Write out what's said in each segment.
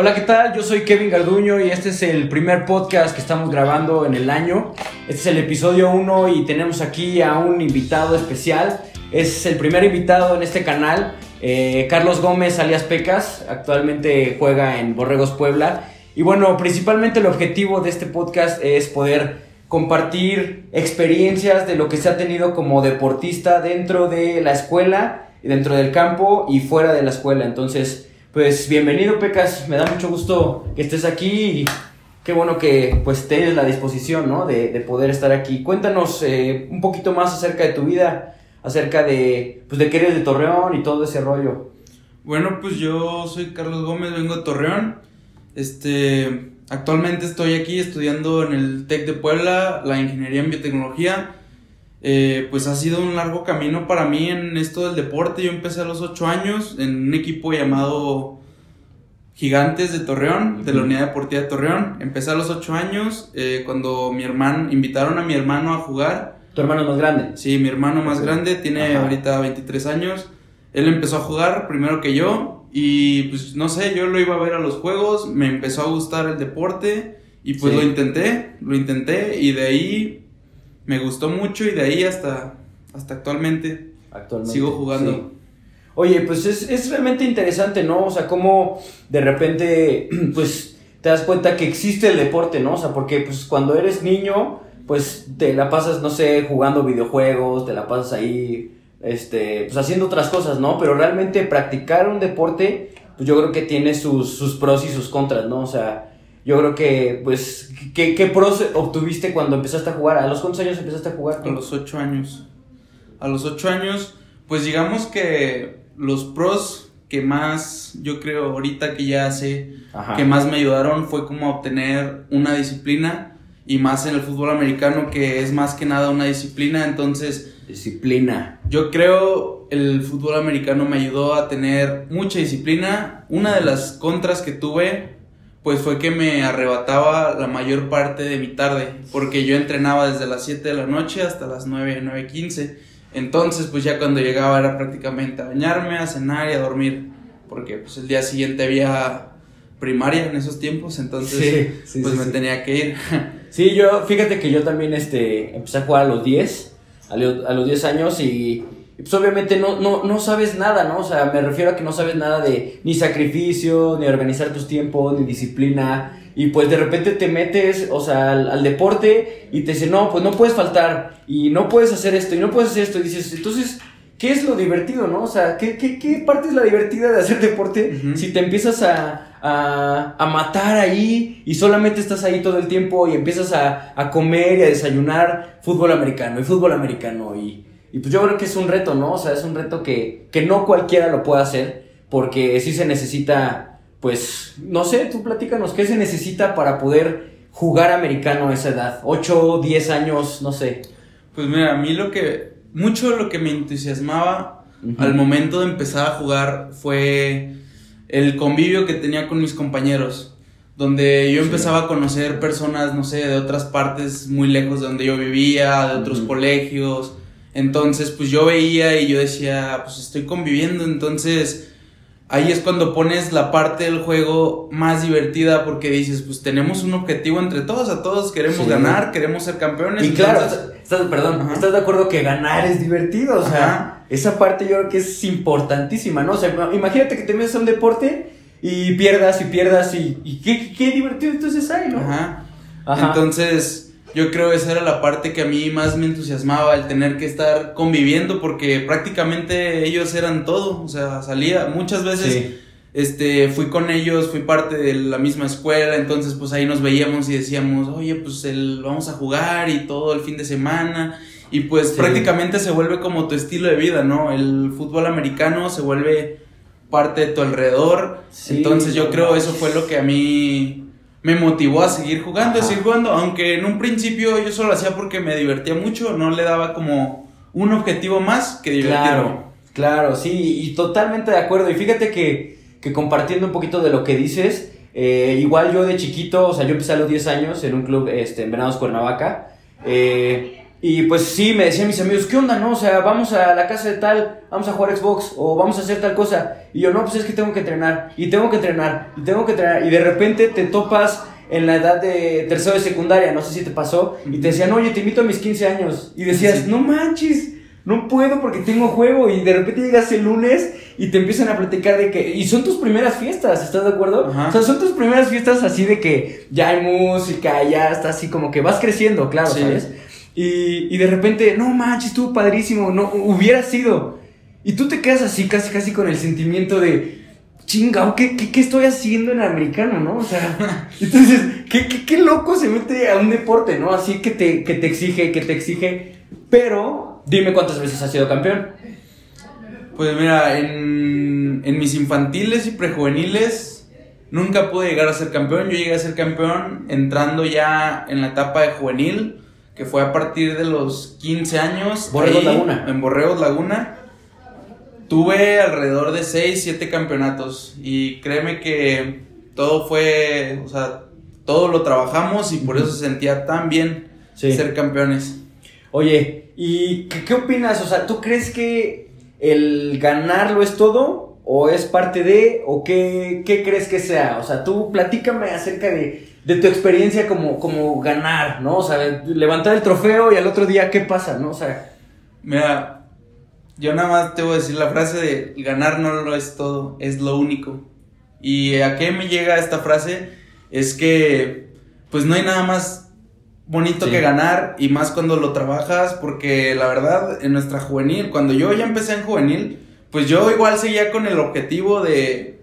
Hola, ¿qué tal? Yo soy Kevin Garduño y este es el primer podcast que estamos grabando en el año. Este es el episodio 1 y tenemos aquí a un invitado especial. Es el primer invitado en este canal, eh, Carlos Gómez alias Pecas. Actualmente juega en Borregos Puebla. Y bueno, principalmente el objetivo de este podcast es poder compartir experiencias de lo que se ha tenido como deportista dentro de la escuela, dentro del campo y fuera de la escuela. Entonces, pues bienvenido Pecas, me da mucho gusto que estés aquí y qué bueno que pues tienes la disposición, ¿no? De, de poder estar aquí. Cuéntanos eh, un poquito más acerca de tu vida, acerca de, pues de que eres de Torreón y todo ese rollo. Bueno, pues yo soy Carlos Gómez, vengo de Torreón. Este, actualmente estoy aquí estudiando en el TEC de Puebla, la ingeniería en biotecnología. Eh, pues ha sido un largo camino para mí en esto del deporte. Yo empecé a los 8 años en un equipo llamado Gigantes de Torreón, de la Unidad Deportiva de Torreón. Empecé a los 8 años eh, cuando mi hermano, invitaron a mi hermano a jugar. ¿Tu hermano más grande? Sí, mi hermano más grande, tiene Ajá. ahorita 23 años. Él empezó a jugar primero que yo y pues no sé, yo lo iba a ver a los juegos, me empezó a gustar el deporte y pues Sí. lo intenté, lo intenté y de ahí me gustó mucho y de ahí hasta, hasta actualmente. Actualmente. Sigo jugando. sí. Oye, pues es, es realmente interesante, ¿no? O sea, cómo de repente, pues, te das cuenta que existe el deporte, ¿no? O sea, porque, pues, cuando eres niño, pues, te la pasas, no sé, jugando videojuegos, te la pasas ahí, este, pues, haciendo otras cosas, ¿no? Pero realmente practicar un deporte, pues, yo creo que tiene sus, sus pros y sus contras, ¿no? O sea, yo creo que, pues, ¿qué, qué pros obtuviste cuando empezaste a jugar? ¿A los cuántos años empezaste a jugar? A los 8 años. A los 8 años, pues digamos que los pros que más yo creo ahorita que ya sé Ajá. que más me ayudaron fue como obtener una disciplina y más en el fútbol americano que es más que nada una disciplina entonces Disciplina. yo creo el fútbol americano me ayudó a tener mucha disciplina una de las contras que tuve pues fue que me arrebataba la mayor parte de mi tarde porque yo entrenaba desde las 7 de la noche hasta las 9 9:15 entonces pues ya cuando llegaba era prácticamente a bañarme a cenar y a dormir porque pues el día siguiente había primaria en esos tiempos entonces Sí, sí, pues sí, me tenía que ir. Sí, yo, fíjate que yo también este, empecé a jugar a los 10, a, lo- a los 10 años y, y, pues obviamente no, no, no sabes nada, ¿no? O sea, me refiero a que no sabes nada de ni sacrificio, ni organizar tus tiempos, ni disciplina. Y pues de repente te metes, o sea, al, al deporte y te dicen, no, pues no puedes faltar y no puedes hacer esto y no puedes hacer esto. Y dices, entonces, ¿qué es lo divertido, no? O sea, ¿qué, qué, qué parte es la divertida de hacer deporte si te empiezas a, a, a matar ahí y solamente estás ahí todo el tiempo y empiezas a, a comer y a desayunar fútbol americano y fútbol americano y, y pues yo creo que es un reto, ¿no? O sea, es un reto que, que no cualquiera lo puede hacer porque sí se necesita, pues, no sé, tú platícanos, ¿qué se necesita para poder jugar americano a esa edad? 8, 10 años, no sé. Pues mira, a mí lo que, mucho lo que me entusiasmaba al momento de empezar a jugar fue el convivio que tenía con mis compañeros, donde yo Sí. empezaba a conocer personas, no sé, de otras partes muy lejos de donde yo vivía, de otros colegios, entonces pues yo veía y yo decía, pues estoy conviviendo, entonces ahí es cuando pones la parte del juego más divertida porque dices, pues tenemos un objetivo entre todos, a todos queremos Sí. ganar, queremos ser campeones. Y claro, entonces- estás, perdón, Ajá. estás de acuerdo que ganar es divertido, o sea, Ajá. esa parte yo creo que es importantísima, ¿no? O sea, imagínate que te metes a un deporte y pierdas y pierdas y, y qué, qué divertido entonces hay, ¿no? Ajá. Ajá. Entonces, yo creo esa era la parte que a mí más me entusiasmaba, el tener que estar conviviendo, porque prácticamente ellos eran todo. O sea, salía muchas veces. Sí. Este, fui con ellos, fui parte de la misma escuela, entonces pues ahí nos veíamos y decíamos, oye, pues el, vamos a jugar y todo el fin de semana. Y pues Sí. prácticamente se vuelve como tu estilo de vida, ¿no? El fútbol americano se vuelve parte de tu alrededor. Sí, entonces yo creo eso fue lo que a mí me motivó a seguir jugando, a seguir jugando. Aunque en un principio yo solo lo hacía porque me divertía mucho, no le daba como un objetivo más que divertirme. Claro, claro, sí, y totalmente de acuerdo. Y fíjate que, que compartiendo un poquito de lo que dices, eh, igual yo de chiquito, o sea, yo empecé a los 10 años en un club este, en Venados Cuernavaca. eh, Y pues sí, me decían mis amigos, ¿qué onda, no? O sea, vamos a la casa de tal, vamos a jugar Xbox o vamos a hacer tal cosa. Y yo, no, pues es que tengo que entrenar, y tengo que entrenar, y tengo que entrenar. Y de repente te topas en la edad de tercero de secundaria, no sé si te pasó, y te decían, oye, te invito a mis 15 años. Y decías, no manches, no puedo porque tengo juego. Y de repente llegas el lunes y te empiezan a platicar de que. Y son tus primeras fiestas, ¿estás de acuerdo? Ajá. O sea, son tus primeras fiestas así de que ya hay música, ya está así como que vas creciendo, claro, Sí. ¿sabes? Y, de repente, no manches, estuvo padrísimo, no, hubiera sido. Y tú te quedas así, casi, casi con el sentimiento de, chinga, ¿qué, qué, qué estoy haciendo en americano, no? O sea, entonces, ¿qué, qué, qué loco se mete a un deporte, ¿no? Así que te, que te exige, que te exige. Pero, dime cuántas veces has sido campeón. Pues mira, en, en mis infantiles y prejuveniles nunca pude llegar a ser campeón. Yo llegué a ser campeón entrando ya en la etapa de juvenil, que fue a partir de los 15 años. Borregos Laguna. En Borregos Laguna. Tuve alrededor de 6, 7 campeonatos y créeme que todo fue, o sea, todo lo trabajamos y por eso se sentía tan bien Sí. ser campeones. Oye, ¿y qué, qué opinas? O sea, ¿tú crees que el ganarlo es todo? ¿O es parte de? ¿O qué, qué crees que sea? O sea, tú platícame acerca de, de tu experiencia como, como ganar, ¿no? O sea, levantar el trofeo y al otro día, ¿qué pasa, no? O sea, Mira, yo nada más te voy a decir la frase de ganar no lo es todo, es lo único. ¿Y a qué me llega esta frase? Es que pues no hay nada más bonito Sí. que ganar y más cuando lo trabajas porque la verdad en nuestra juvenil, cuando yo ya empecé en juvenil, pues yo igual seguía con el objetivo de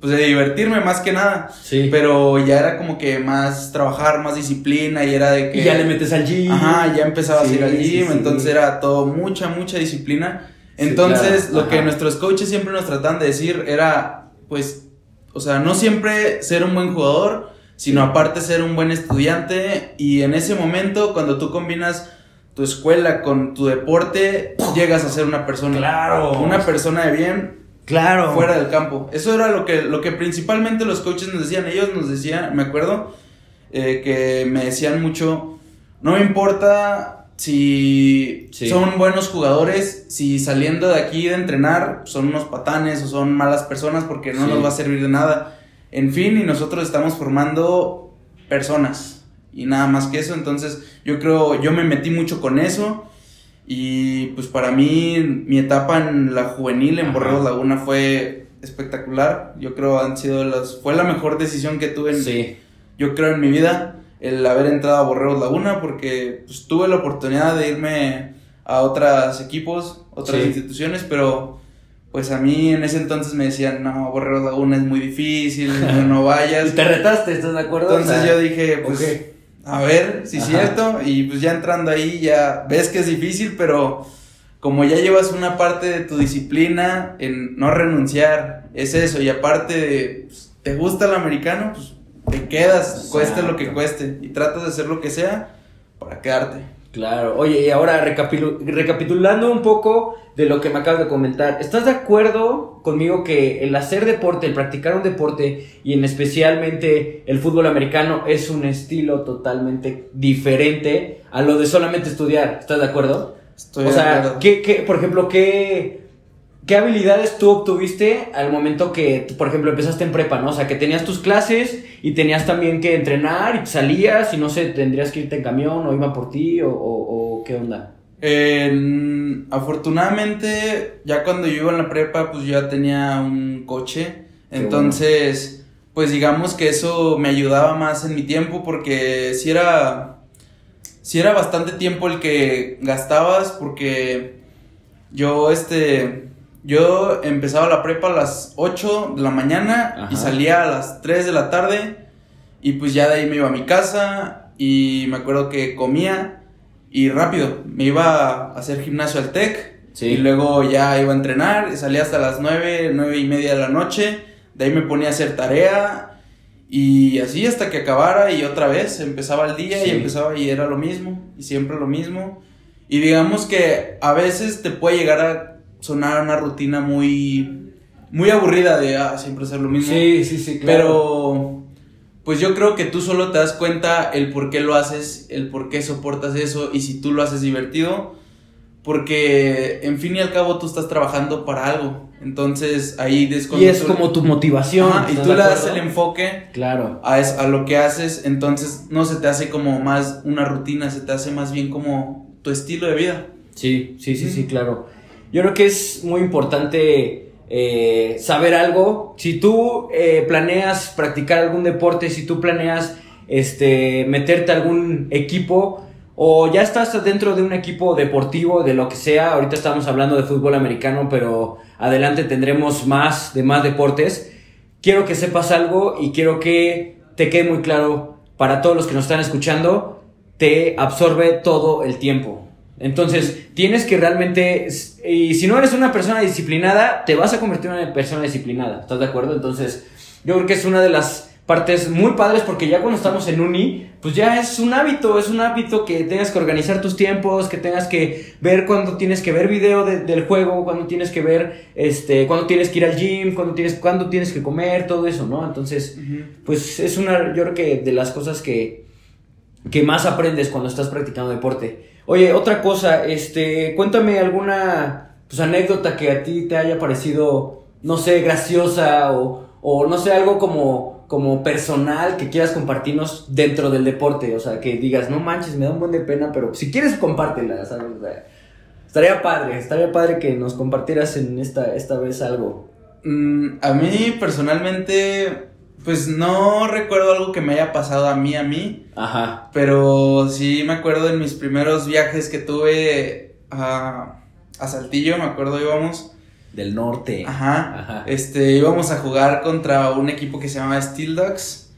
pues de divertirme más que nada, sí. pero ya era como que más trabajar, más disciplina y era de que y ya le metes al gym. Ajá, ya empezaba Sí, a ir al gym, sí. entonces era todo mucha, mucha disciplina. Entonces, claro, lo que nuestros coaches siempre nos tratan de decir era, pues, o sea, no siempre ser un buen jugador, sino aparte ser un buen estudiante. Y en ese momento, cuando tú combinas tu escuela con tu deporte, llegas a ser una persona. Claro. Una persona de bien Claro. fuera del campo. Eso era lo que, lo que principalmente los coaches nos decían. Ellos nos decían, me acuerdo, eh, que me decían mucho, no me importa si Sí. son buenos jugadores, si saliendo de aquí de entrenar son unos patanes o son malas personas porque no Sí. nos va a servir de nada. En fin, y nosotros estamos formando personas y nada más que eso. Entonces yo creo, yo me metí mucho con eso. Y pues para mí, mi etapa en la juvenil en Ajá. Borregos Laguna fue espectacular. Yo creo han sido las. Fue la mejor decisión que tuve en, Sí. yo creo en mi vida el haber entrado a Borregos Laguna porque pues, tuve la oportunidad de irme a otros equipos, otras Sí. instituciones, pero pues a mí en ese entonces me decían, no, Borregos Laguna es muy difícil, no, no Y vayas. te retaste, ¿estás de acuerdo? Entonces O sea, yo dije, pues. A ver si es cierto, y pues ya entrando ahí ya ves que es difícil, pero como ya llevas una parte de tu disciplina en no renunciar, es eso, y aparte de, pues, te gusta el americano, pues te quedas, cueste lo que cueste, y tratas de hacer lo que sea para quedarte. Claro, oye, y ahora recapitulando un poco de lo que me acabas de comentar, ¿estás de acuerdo conmigo que el hacer deporte, el practicar un deporte y en especialmente el fútbol americano es un estilo totalmente diferente a lo de solamente estudiar? ¿Estás de acuerdo? Estoy o de sea, acuerdo. ¿qué, qué, por ejemplo, qué, qué habilidades tú obtuviste al momento que, por ejemplo, empezaste en prepa, ¿no? O sea, que tenías tus clases y tenías también que entrenar y salías y no sé, tendrías que irte en camión o iba por ti o, o- o qué onda. En- afortunadamente, ya cuando yo iba en la prepa, pues ya tenía un coche. Qué Entonces, pues digamos que eso me ayudaba más en mi tiempo porque si era, si era bastante tiempo el que gastabas porque yo, este, yo empezaba la prepa a las 8 de la mañana y salía a las 3 de la tarde y pues ya de ahí me iba a mi casa y me acuerdo que comía y rápido, me iba a hacer gimnasio al TEC Sí. y luego ya iba a entrenar, salía hasta las 9, 9 y media de la noche, de ahí me ponía a hacer tarea y así hasta que acabara y otra vez empezaba el día Sí. y empezaba y era lo mismo y siempre lo mismo y digamos que a veces te puede llegar a sonar una rutina muy muy aburrida de ah, siempre hacer lo mismo. Sí, sí, sí, Pero, pues yo creo que tú solo te das cuenta el por qué lo haces, el por qué soportas eso y si tú lo haces divertido, porque en fin y al cabo tú estás trabajando para algo. Entonces ahí es Y es como tu motivación. y tú le das el enfoque claro. a, a lo que haces, entonces no se te hace como más una rutina, se te hace más bien como tu estilo de vida. Sí, sí, sí, sí, claro. Yo creo que es muy importante eh, saber algo. Si tú eh, planeas practicar algún deporte, si tú planeas este, meterte a algún equipo o ya estás dentro de un equipo deportivo, de lo que sea, ahorita estamos hablando de fútbol americano, pero adelante tendremos más de más deportes. Quiero que sepas algo y quiero que te quede muy claro para todos los que nos están escuchando, te absorbe todo el tiempo. Entonces, tienes que realmente, y si no eres una persona disciplinada, te vas a convertir en una persona disciplinada, ¿estás de acuerdo? Entonces, yo creo que es una de las partes muy padres porque ya cuando estamos en uni, pues ya es un hábito, es un hábito que tengas que organizar tus tiempos, que tengas que ver cuándo tienes que ver video del juego, cuándo tienes que ver, este, cuándo tienes que ir al gym, cuándo tienes, cuándo tienes que comer, todo eso, ¿no? Entonces, pues es una, yo creo que de las cosas que, que más aprendes cuando estás practicando deporte. Oye, otra cosa, este, cuéntame alguna pues, anécdota que a ti te haya parecido, no sé, graciosa o, o no sé, algo como, como personal que quieras compartirnos dentro del deporte. O sea, que digas, no manches, me da un buen de pena, pero si quieres compártela, ¿sabes? estaría padre, estaría padre que nos compartieras en esta, esta vez algo. Mm, a mí personalmente pues no recuerdo algo que me haya pasado a mí, a mí. Ajá. Pero sí me acuerdo en mis primeros viajes que tuve a, a Saltillo, me acuerdo íbamos. Del norte. Ajá. Ajá. Este, íbamos a jugar contra un equipo que se llama Steel Dogs.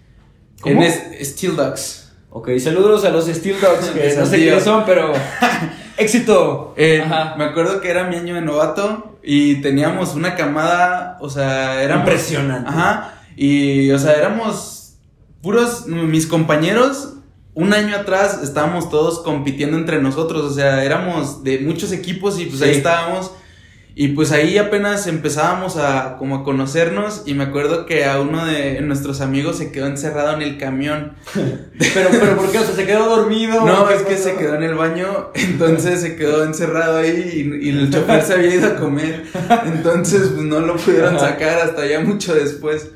¿Cómo? En Steel Dogs. Ok, saludos a los Steel Dogs, que no sé quiénes son, pero éxito. Ajá. Me acuerdo que era mi año de novato y teníamos una camada, o sea, era impresionante. Ajá y, o sea, éramos puros, mis compañeros, un año atrás estábamos todos compitiendo entre nosotros, o sea, éramos de muchos equipos y pues ahí estábamos. Y pues ahí apenas empezábamos a como a conocernos y me acuerdo que a uno de nuestros amigos se quedó encerrado en el camión. pero, pero ¿por qué? O sea, se quedó dormido. No, es que se quedó en el baño, entonces se quedó encerrado ahí y, el chofer se había ido a comer. Entonces pues no lo pudieron sacar hasta ya mucho después.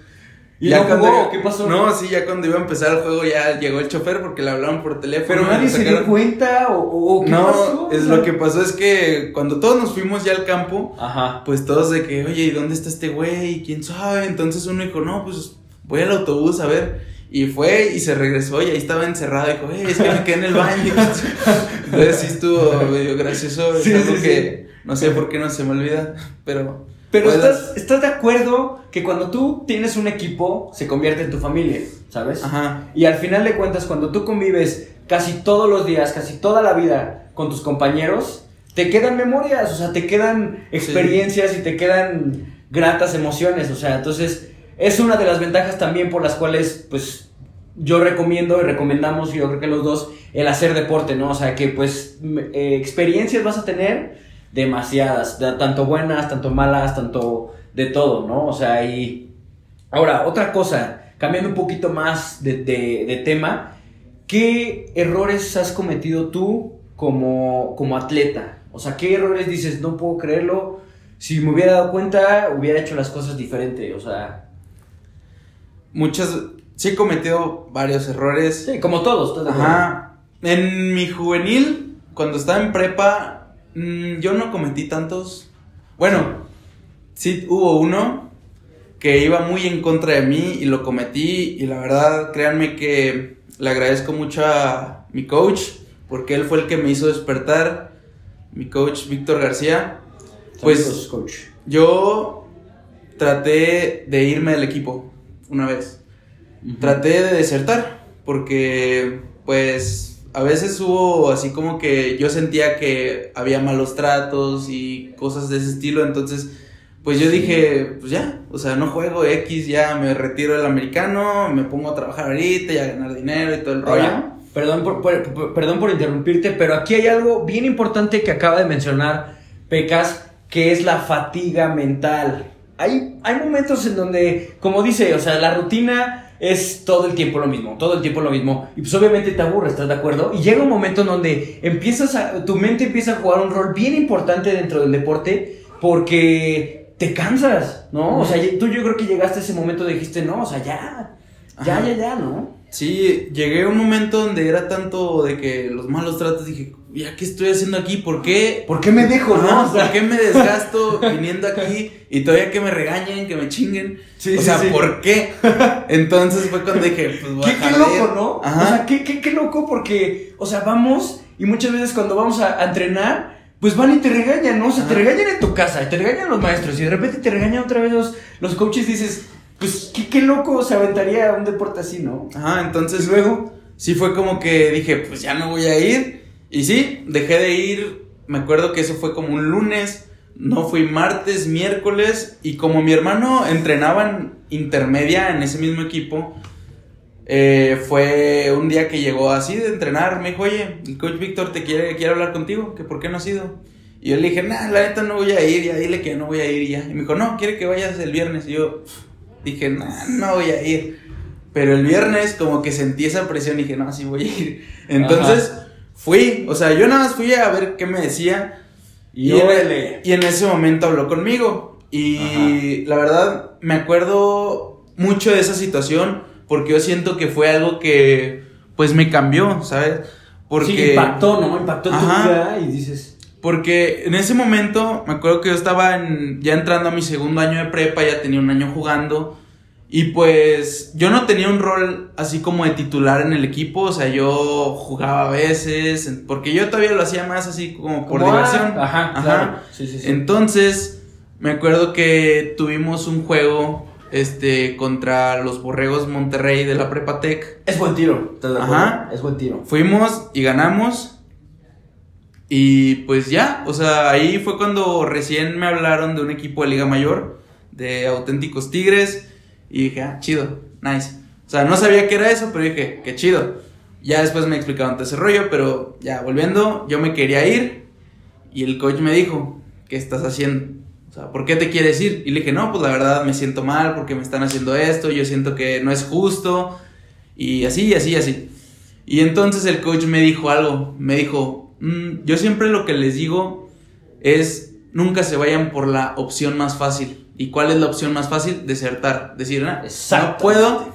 ¿Y ya cuando, ¿Qué pasó? No, sí, ya cuando iba a empezar el juego ya llegó el chofer porque le hablaron por teléfono. Pero nadie se dio cuenta o, qué no, pasó. es lo que pasó es que cuando todos nos fuimos ya al campo, Ajá. pues todos de que, oye, ¿y dónde está este güey? ¿Quién sabe? Entonces uno dijo, no, pues voy al autobús a ver. Y fue y se regresó y ahí estaba encerrado. Y dijo, hey, es que me quedé en el baño. Entonces sí estuvo medio gracioso. Sí, es algo que no sé por qué no se me olvida, pero... Pero estás, estás de acuerdo que cuando tú tienes un equipo, se convierte en tu familia, ¿sabes? Ajá. Y al final de cuentas, cuando tú convives casi todos los días, casi toda la vida con tus compañeros, te quedan memorias, o sea, te quedan experiencias y te quedan gratas emociones, o sea, entonces es una de las ventajas también por las cuales, pues, yo recomiendo y recomendamos, yo creo que los dos, el hacer deporte, ¿no? O sea, que pues eh, experiencias vas a tener demasiadas, tanto buenas, tanto malas, tanto de todo, ¿no? O sea, y ahora, otra cosa, cambiando un poquito más de, tema, ¿qué errores has cometido tú como, como atleta? O sea, ¿qué errores dices, no puedo creerlo? Si me hubiera dado cuenta, hubiera hecho las cosas diferente, o sea... Muchas, sí he cometido varios errores. Sí, como todos. Ajá. En mi juvenil, cuando estaba en prepa, Mm, yo no cometí tantos. Bueno, sí hubo uno que iba muy en contra de mí y lo cometí y la verdad, créanme que le agradezco mucho a mi coach porque él fue el que me hizo despertar, mi coach Víctor García. Pues coach. yo traté de irme del equipo una vez. Traté de desertar porque pues a veces hubo así como que yo sentía que había malos tratos y cosas de ese estilo, entonces pues yo dije, pues ya, o sea, no juego X, ya me retiro del americano, me pongo a trabajar ahorita y a ganar dinero y todo el rollo. perdón por, perdón por interrumpirte, pero aquí hay algo bien importante que acaba de mencionar Pecas, que es la fatiga mental. Hay, hay momentos en donde, como dice, o sea, la rutina es todo el tiempo lo mismo, todo el tiempo lo mismo. Y pues obviamente te aburre, ¿estás de acuerdo? Y llega un momento en donde empiezas a, tu mente empieza a jugar un rol bien importante dentro del deporte porque te cansas, ¿no? O sea, tú yo creo que llegaste a ese momento y dijiste, no, o sea, ya, ya, ya, ya, ¿no? Sí, llegué a un momento donde era tanto de que los malos tratos, dije, ¿ya qué estoy haciendo aquí? ¿Por qué? ¿Por qué me dejo, no? ¿Por qué me desgasto viniendo aquí y todavía que me regañen, que me chinguen? Sí, o sea, ¿por qué? Entonces fue cuando dije, pues voy ¿Qué, qué loco, ¿no? O sea, ¿qué, qué, qué loco porque, o sea, vamos y muchas veces cuando vamos a, entrenar, pues van y te regañan, ¿no? O sea, te regañan en tu casa, te regañan los maestros y de repente te regañan otra vez los, los coaches y dices pues qué, qué loco se aventaría un deporte así, ¿no? Ajá, entonces luego sí fue como que dije, pues ya no voy a ir. Y sí, dejé de ir. Me acuerdo que eso fue como un lunes. No fui martes, miércoles. Y como mi hermano entrenaba en intermedia en ese mismo equipo, eh, fue un día que llegó así de entrenar. Me dijo, oye, el coach Víctor te quiere, quiere hablar contigo. que ¿Por qué no has ido? Y yo le dije, nah, la neta no voy a ir. Ya dile que no voy a ir ya. Y me dijo, no, quiere que vayas el viernes. Y yo, dije, no, no voy a ir. Pero el viernes como que sentí esa presión y dije, no, sí voy a ir. Entonces fui, o sea, yo nada más fui a ver qué me decía. Y, en, y en, ese momento habló conmigo. Y la verdad, me acuerdo mucho de esa situación porque yo siento que fue algo que pues me cambió, ¿sabes? Porque sí, impactó, ¿no? Impactó tu vida y dices... Porque en ese momento me acuerdo que yo estaba ya entrando a mi segundo año de prepa, ya tenía un año jugando. Y pues yo no tenía un rol así como de titular en el equipo, o sea, yo jugaba a veces, porque yo todavía lo hacía más así como por diversión. ajá, ajá. Sí, sí, sí. Entonces, me acuerdo que tuvimos un juego este contra los Borregos Monterrey de la Prepa Tech. Es buen tiro, Ajá. Es buen tiro. Fuimos y ganamos. Y pues ya, o sea, ahí fue cuando recién me hablaron de un equipo de Liga Mayor, de auténticos Tigres, y dije, ah, chido, nice. O sea, no sabía qué era eso, pero dije, qué chido. Ya después me explicaron todo ese rollo, pero ya volviendo, yo me quería ir, y el coach me dijo, ¿qué estás haciendo? O sea, ¿por qué te quieres ir? Y le dije, no, pues la verdad me siento mal porque me están haciendo esto, yo siento que no es justo, y así, y así, y así. Y entonces el coach me dijo algo, me dijo, Mm, yo siempre lo que les digo es nunca se vayan por la opción más fácil. ¿Y cuál es la opción más fácil? Desertar. Decir, ah, no puedo.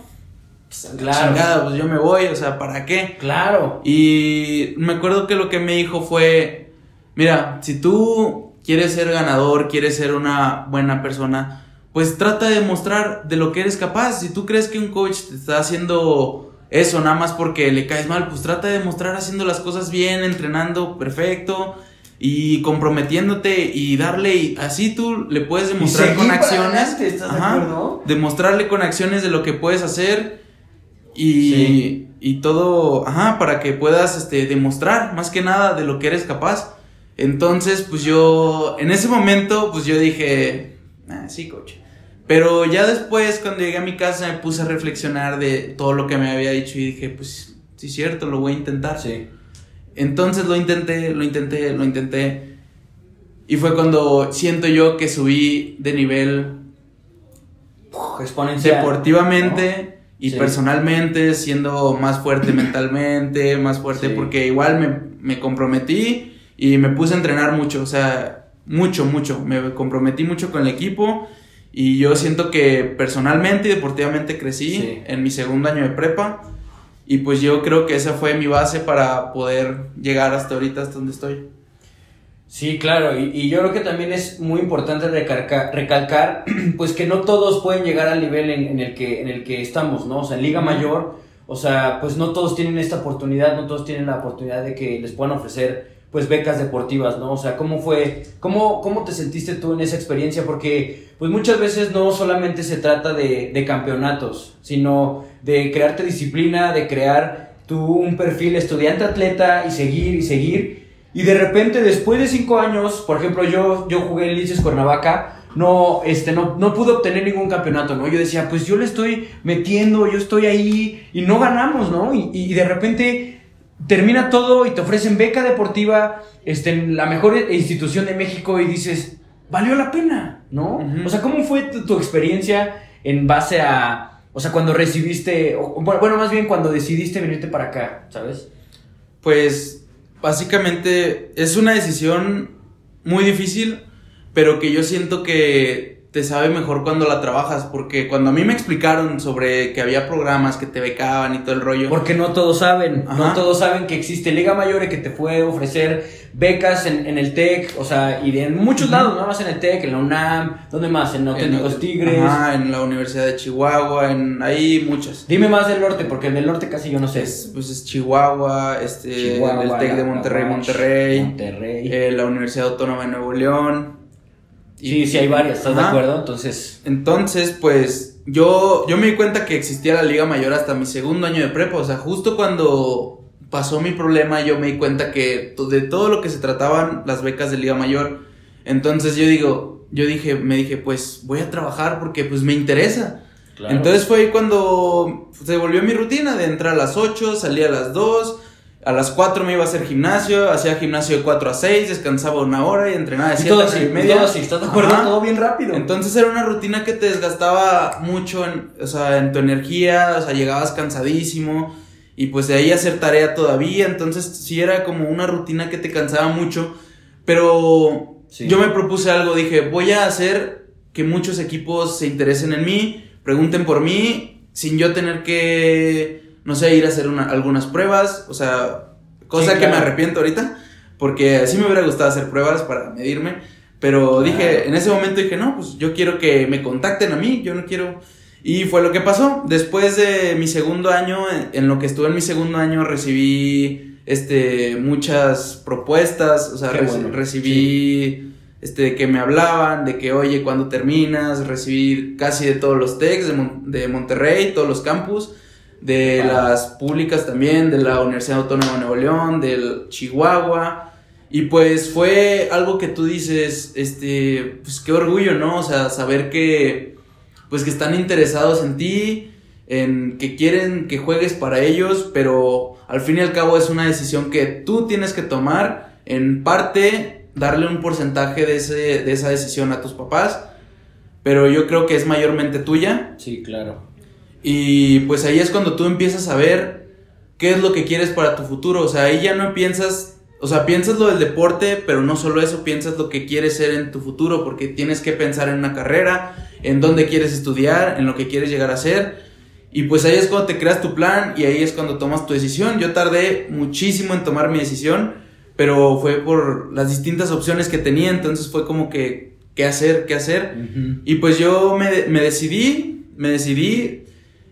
Claro. pues yo me voy, o sea, ¿para qué? Claro. Y me acuerdo que lo que me dijo fue, mira, si tú quieres ser ganador, quieres ser una buena persona, pues trata de mostrar de lo que eres capaz. Si tú crees que un coach te está haciendo eso, nada más porque le caes mal, pues trata de mostrar haciendo las cosas bien, entrenando perfecto y comprometiéndote y darle, y así tú le puedes demostrar con acciones, demostrarle con acciones de lo que puedes hacer y, y todo, ajá, para que puedas este, demostrar más que nada de lo que eres capaz. Entonces, pues yo, en ese momento, pues yo dije, ah, sí, coche pero ya después, cuando llegué a mi casa, me puse a reflexionar de todo lo que me había dicho y dije, pues sí, es cierto, lo voy a intentar. Sí. Entonces lo intenté, lo intenté, lo intenté. Y fue cuando siento yo que subí de nivel exponencial. Deportivamente y personalmente, siendo más fuerte mentalmente, más fuerte, porque igual me, me comprometí y me puse a entrenar mucho, o sea, mucho, mucho. Me comprometí mucho con el equipo y yo siento que personalmente y deportivamente crecí en mi segundo año de prepa. Y pues yo creo que esa fue mi base para poder llegar hasta ahorita, hasta donde estoy. Sí, claro, y, yo creo que también es muy importante recalcar, recalcar, pues que no todos pueden llegar al nivel en, el que, en el que estamos, ¿no? O sea, en Liga Mayor, o sea, pues no todos tienen esta oportunidad, no todos tienen la oportunidad de que les puedan ofrecer pues becas deportivas, ¿no? O sea, ¿cómo fue, cómo, cómo te sentiste tú en esa experiencia? Porque pues muchas veces no solamente se trata de, de campeonatos, sino de crearte disciplina, de crear tú un perfil estudiante-atleta y seguir y seguir. Y de repente, después de cinco años, por ejemplo, yo, yo jugué en Lices Cuernavaca, no, este, no, no pude obtener ningún campeonato, ¿no? Yo decía, pues yo le estoy metiendo, yo estoy ahí y no ganamos, ¿no? Y, y de repente termina todo y te ofrecen beca deportiva este, en la mejor institución de México y dices, valió la pena, ¿no? O sea, ¿cómo fue tu, experiencia en base a, O sea, cuando recibiste, bueno, más bien cuando decidiste venirte para acá, ¿sabes? Pues básicamente es una decisión muy difícil, pero que yo siento que te sabe mejor cuando la trabajas, porque cuando a mí me explicaron sobre que había programas que te becaban y todo el rollo. Porque no todos saben, no todos saben que existe Liga Mayor y que te puede ofrecer becas en, el TEC, o sea, y en muchos lados, no más en el TEC, en la UNAM, ¿dónde más? En Auténticos Tigres. Ajá, en la Universidad de Chihuahua, en ahí muchas. Dime más del norte, porque en el norte casi yo no sé. pues es Chihuahua, este, el TEC de Monterrey, Monterrey, Monterrey. Eh, la Universidad Autónoma de Nuevo León. Sí, sí hay varias, ¿estás de acuerdo? Entonces. Entonces, pues, yo, yo me di cuenta que existía la Liga Mayor hasta mi segundo año de prepa. O sea, justo cuando pasó mi problema, yo me di cuenta que de todo lo que se trataban las becas de Liga Mayor. Entonces yo digo, yo dije, me dije, pues voy a trabajar porque pues me interesa. Entonces fue ahí cuando se volvió mi rutina de entrar a las 8, salía a las 2 a las 4 me iba a hacer gimnasio, hacía gimnasio de 4 a 6, descansaba una hora y entrenaba de 7 a 6 y media. Todo así, ¿estás de acuerdo? Todo bien rápido. Entonces era una rutina que te desgastaba mucho en, o sea, en tu energía, o sea, llegabas cansadísimo y pues de ahí hacer tarea todavía, entonces sí era como una rutina que te cansaba mucho, pero yo me propuse algo, dije, voy a hacer que muchos equipos se interesen en mí, pregunten por mí, sin yo tener que no sé, ir a hacer algunas pruebas, o sea, cosa que me arrepiento ahorita, porque sí me hubiera gustado hacer pruebas para medirme, pero dije, en ese momento dije, no, pues yo quiero que me contacten a mí, yo no quiero... Y fue lo que pasó. Después de mi segundo año, en lo que estuve en mi segundo año, recibí este, muchas propuestas, o sea, recibí este, que me hablaban de que, oye, cuando terminas, recibí casi de todos los techs de, de Monterrey, todos los campus de las públicas también, de la Universidad Autónoma de Nuevo León, del Chihuahua. Y pues fue algo que tú dices, este, pues qué orgullo, ¿no? O sea, saber que, pues que están interesados en ti, en que quieren que juegues para ellos, pero al fin y al cabo es una decisión que tú tienes que tomar, en parte darle un porcentaje de, ese, de esa decisión a tus papás, pero yo creo que es mayormente tuya. Sí, claro. Y pues ahí es cuando tú empiezas a ver qué es lo que quieres para tu futuro. O sea, ahí ya no piensas, o sea, piensas lo del deporte, pero no solo eso, piensas lo que quieres ser en tu futuro, porque tienes que pensar en una carrera, en dónde quieres estudiar, en lo que quieres llegar a ser. Y pues ahí es cuando te creas tu plan y ahí es cuando tomas tu decisión. Yo tardé muchísimo en tomar mi decisión, pero fue por las distintas opciones que tenía, entonces fue como que, ¿qué hacer? ¿Qué hacer? Y pues yo me, me decidí, me decidí,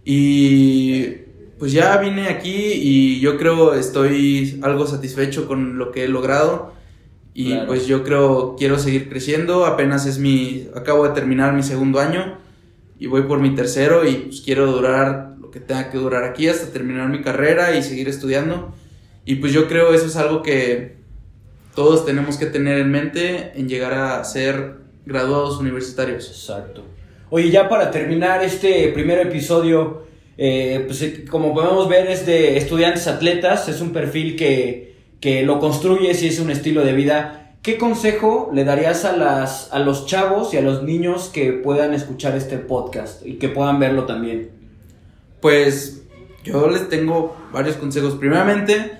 y pues ya vine aquí y yo creo estoy algo satisfecho con lo que he logrado. Y pues yo creo quiero seguir creciendo. Apenas es mi. Acabo de terminar mi segundo año y voy por mi tercero y pues quiero durar lo que tenga que durar aquí hasta terminar mi carrera y seguir estudiando. Y pues yo creo eso es algo que todos tenemos que tener en mente en llegar a ser graduados universitarios. Exacto. Oye, ya para terminar este primer episodio, eh, pues eh, como podemos ver es de estudiantes atletas, es un perfil que, que lo construyes y es un estilo de vida. ¿Qué consejo le darías a, las, a los chavos y a los niños que puedan escuchar este podcast y que puedan verlo también? Pues yo les tengo varios consejos. Primeramente,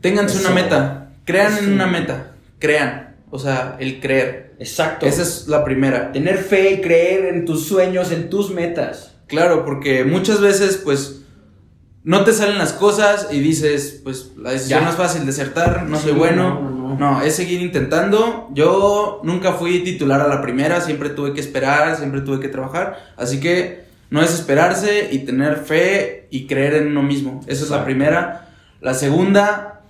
ténganse una meta, crean en una meta, crean, o sea, el creer. Exacto. Esa es la primera. Tener fe y creer en tus sueños, en tus metas. Claro, porque muchas veces, pues, no te salen las cosas y dices, pues, la decisión no es fácil, desertar, no soy bueno. No, no, es seguir intentando. Yo nunca fui titular a la primera, siempre tuve que esperar, siempre tuve que trabajar. Así que no es esperarse y tener fe y creer en uno mismo. Esa es la primera. La segunda,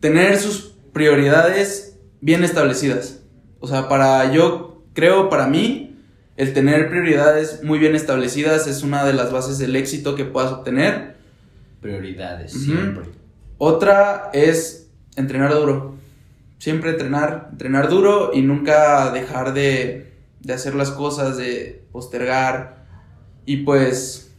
tener sus prioridades bien establecidas. O sea, para yo creo, para mí, el tener prioridades muy bien establecidas es una de las bases del éxito que puedas obtener. Prioridades, siempre. Otra es entrenar duro. Siempre entrenar, entrenar duro y nunca dejar de, de hacer las cosas, de postergar. Y pues,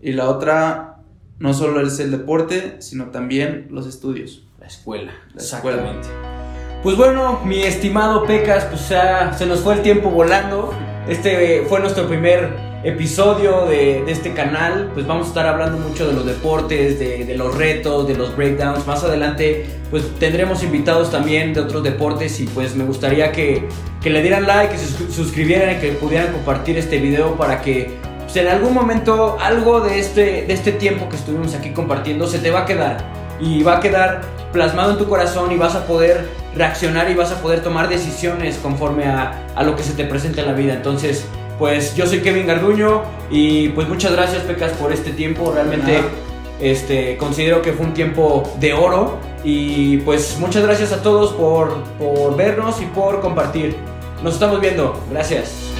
y la otra, no solo es el deporte, sino también los estudios. La escuela. Exactamente. Pues bueno, mi estimado Pecas, pues ya se nos fue el tiempo volando. Este fue nuestro primer episodio de, este canal, pues vamos a estar hablando mucho de los deportes, de, de, los retos, de los breakdowns. Más adelante, pues tendremos invitados también de otros deportes y pues me gustaría que, que le dieran like, que se suscribieran y que pudieran compartir este video para que pues, en algún momento algo de este, de este tiempo que estuvimos aquí compartiendo se te va a quedar y va a quedar plasmado en tu corazón y vas a poder reaccionar y vas a poder tomar decisiones conforme a, a lo que se te presenta en la vida. Entonces, pues yo soy Kevin Garduño y pues muchas gracias Pecas por este tiempo, realmente este, considero que fue un tiempo de oro y pues muchas gracias a todos por, por vernos y por compartir. Nos estamos viendo, gracias.